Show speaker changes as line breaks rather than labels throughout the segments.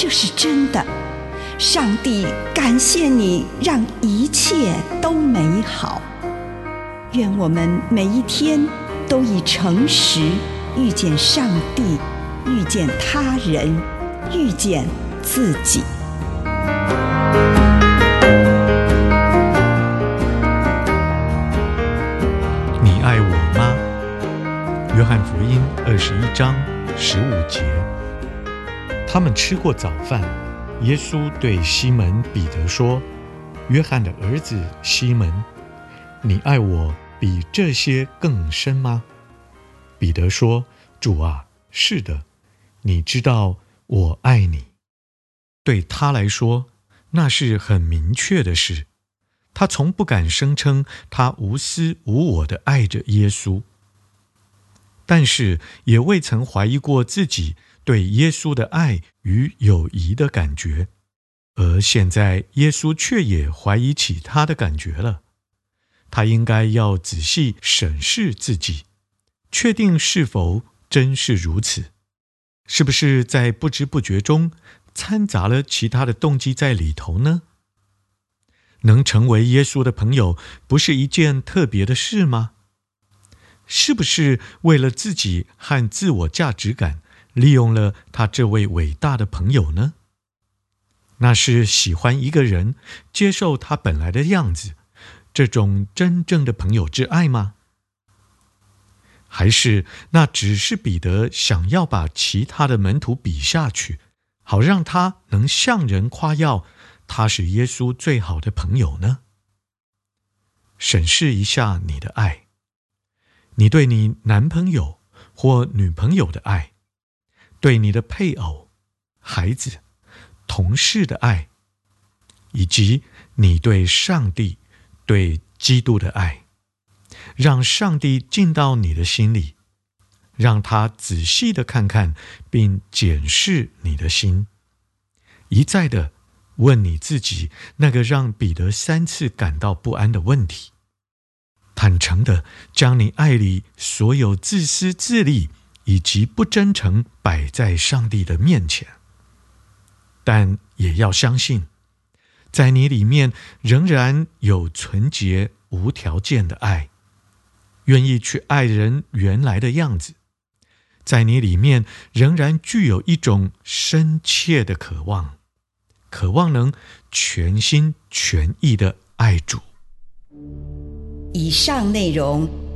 这是真的。上帝感谢你，让一切都美好。愿我们每一天都以诚实遇见上帝，遇见他人，遇见自己。
你爱我吗约翰福音二十一章十五节，他们吃过早饭。耶稣对西门彼得说：“约翰的儿子西门，你爱我比这些更深吗？”彼得说：“主啊，是的，你知道我爱你。”对他来说，那是很明确的事。他从不敢声称他无私无我的爱着耶稣。但是也未曾怀疑过自己对耶稣的爱与友谊的感觉，而现在耶稣却也怀疑起他的感觉了。他应该要仔细审视自己，确定是否真是如此，是不是在不知不觉中掺杂了其他的动机在里头呢？能成为耶稣的朋友，不是一件特别的事吗？是不是为了自己和自我价值感，利用了他这位伟大的朋友呢？那是喜欢一个人，接受他本来的样子，这种真正的朋友之爱吗？还是那只是彼得想要把其他的门徒比下去，好让他能向人夸耀他是耶稣最好的朋友呢？审视一下你的爱。你对你男朋友或女朋友的爱，对你的配偶、孩子、同事的爱，以及你对上帝、对基督的爱，让上帝进到你的心里，让他仔细的看看并检视你的心，一再的问你自己那个让彼得三次感到不安的问题。坦诚地将你爱里所有自私自利以及不真诚摆在上帝的面前，但也要相信，在你里面仍然有纯洁无条件的爱，愿意去爱人原来的样子，在你里面仍然具有一种深切的渴望，渴望能全心全意的爱主。
以上内容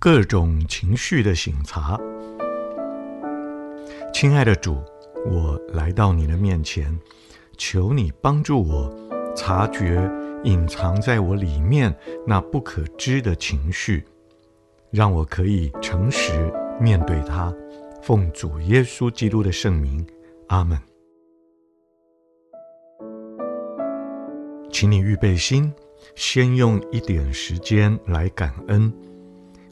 各种情绪的醒察。亲爱的主，我来到你的面前，求你帮助我察觉隐藏在我里面那不可知的情绪，让我可以诚实面对它。奉主耶稣基督的圣名，阿门。请你预备心，先用一点时间来感恩，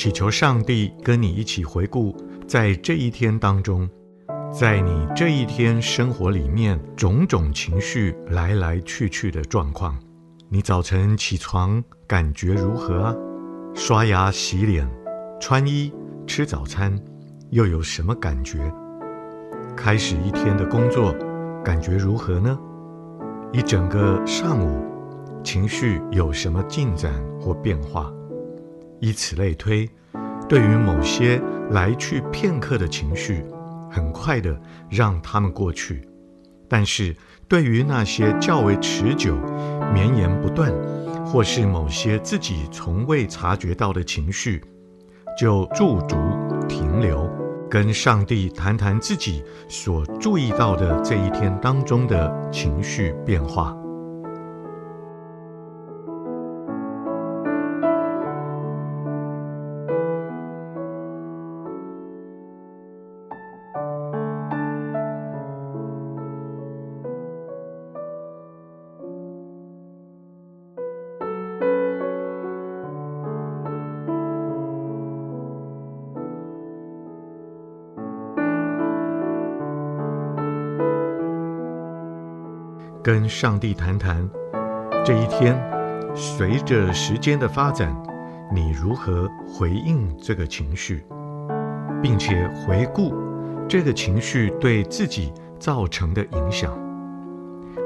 祈求上帝跟你一起回顾，在这一天当中，在你这一天生活里面种种情绪来来去去的状况，你早晨起床感觉如何啊？刷牙、洗脸、穿衣、吃早餐，又有什么感觉？开始一天的工作，感觉如何呢？一整个上午，情绪有什么进展或变化？以此类推，对于某些来去片刻的情绪，很快的让他们过去；但是，对于那些较为持久、绵延不断，或是某些自己从未察觉到的情绪，就驻足停留，跟上帝谈谈自己所注意到的这一天当中的情绪变化。跟上帝谈谈，这一天，随着时间的发展，你如何回应这个情绪，并且回顾这个情绪对自己造成的影响。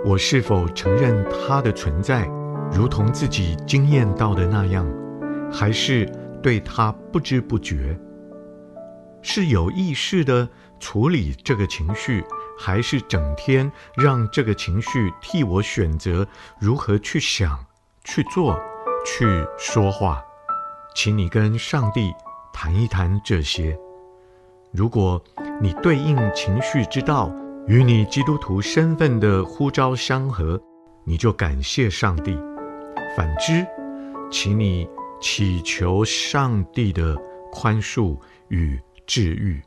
我是否承认它的存在，如同自己经验到的那样，还是对它不知不觉？是有意识地处理这个情绪？还是整天让这个情绪替我选择如何去想、去做、去说话，请你跟上帝谈一谈这些。如果你对应情绪之道与你基督徒身份的呼召相合，你就感谢上帝；反之，请你祈求上帝的宽恕与治愈。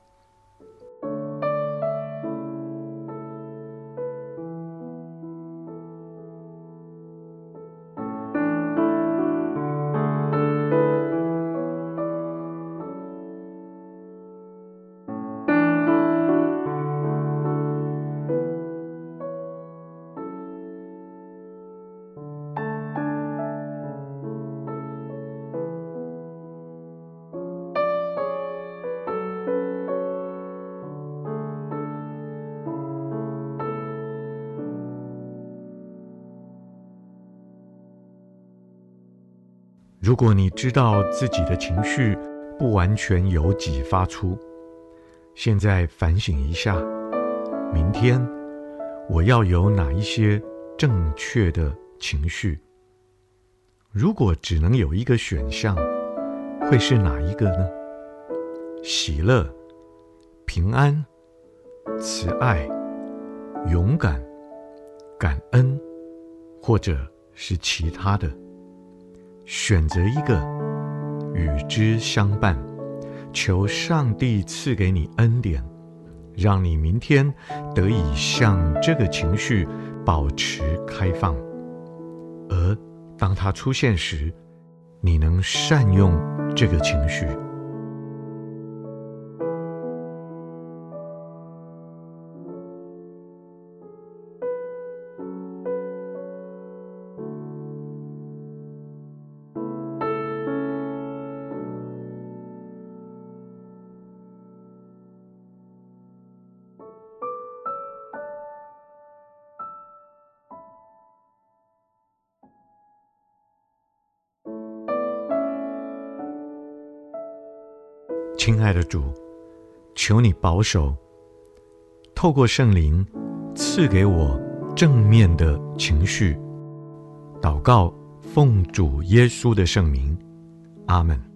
如果你知道自己的情绪不完全由己发出，现在反省一下，明天我要有哪一些正确的情绪？如果只能有一个选项，会是哪一个呢？喜乐、平安、慈爱、勇敢、感恩，或者是其他的？选择一个，与之相伴，求上帝赐给你恩典，让你明天得以向这个情绪保持开放，而当它出现时，你能善用这个情绪。亲爱的主，求你保守，透过圣灵赐给我正面的情绪。祷告，奉主耶稣的圣名，阿门。